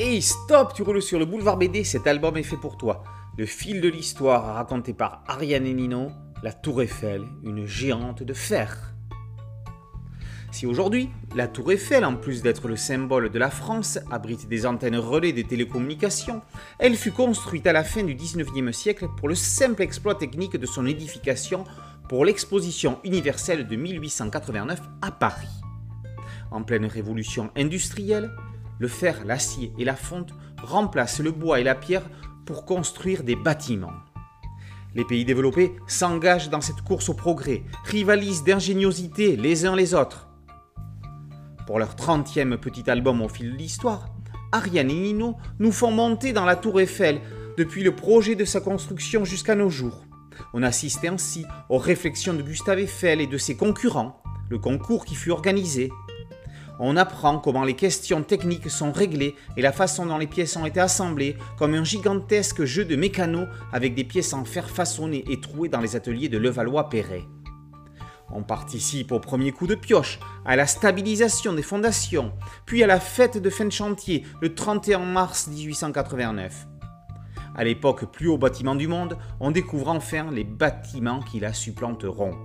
Hey stop, tu roules sur le boulevard BD, cet album est fait pour toi. Le fil de l'histoire raconté par Ariane et Nino, la Tour Eiffel, une géante de fer. Si aujourd'hui, la Tour Eiffel, en plus d'être le symbole de la France, abrite des antennes relais de télécommunications, elle fut construite à la fin du 19e siècle pour le simple exploit technique de son édification pour l'exposition universelle de 1889 à Paris. En pleine révolution industrielle, le fer, l'acier et la fonte remplacent le bois et la pierre pour construire des bâtiments. Les pays développés s'engagent dans cette course au progrès, rivalisent d'ingéniosité les uns les autres. Pour leur 30e petit album au fil de l'histoire, Ariane et Nino nous font monter dans la tour Eiffel depuis le projet de sa construction jusqu'à nos jours. On assiste ainsi aux réflexions de Gustave Eiffel et de ses concurrents, le concours qui fut organisé, on apprend comment les questions techniques sont réglées et la façon dont les pièces ont été assemblées, comme un gigantesque jeu de mécano avec des pièces en fer façonnées et trouées dans les ateliers de Levallois-Perret. On participe au premier coup de pioche, à la stabilisation des fondations, puis à la fête de fin de chantier le 31 mars 1889. À l'époque plus haut bâtiment du monde, on découvre enfin les bâtiments qui la supplanteront.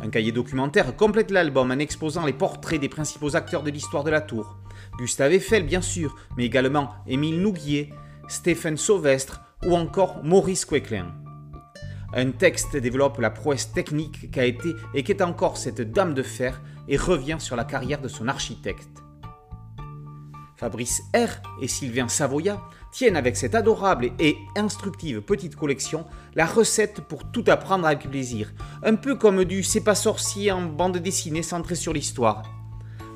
Un cahier documentaire complète l'album en exposant les portraits des principaux acteurs de l'histoire de la tour. Gustave Eiffel, bien sûr, mais également Émile Nouguier, Stéphane Sauvestre ou encore Maurice Quéclin. Un texte développe la prouesse technique qu'a été et qu'est encore cette dame de fer et revient sur la carrière de son architecte. Fabrice R et Sylvain Savoya tiennent avec cette adorable et instructive petite collection la recette pour tout apprendre avec plaisir, un peu comme du C'est pas sorcier en bande dessinée centrée sur l'histoire.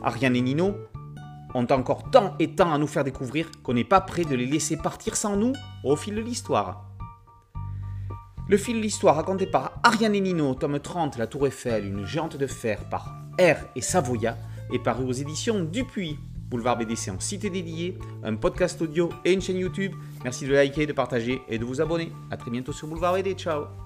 Ariane et Nino ont encore tant et tant à nous faire découvrir qu'on n'est pas prêt de les laisser partir sans nous au fil de l'histoire. Le fil de l'histoire raconté par Ariane et Nino, tome 30, La Tour Eiffel, une géante de fer par R et Savoya, est paru aux éditions Dupuis. Boulevard BD, c'est un site dédié, un podcast audio et une chaîne YouTube. Merci de liker, de partager et de vous abonner. A très bientôt sur Boulevard BD. Ciao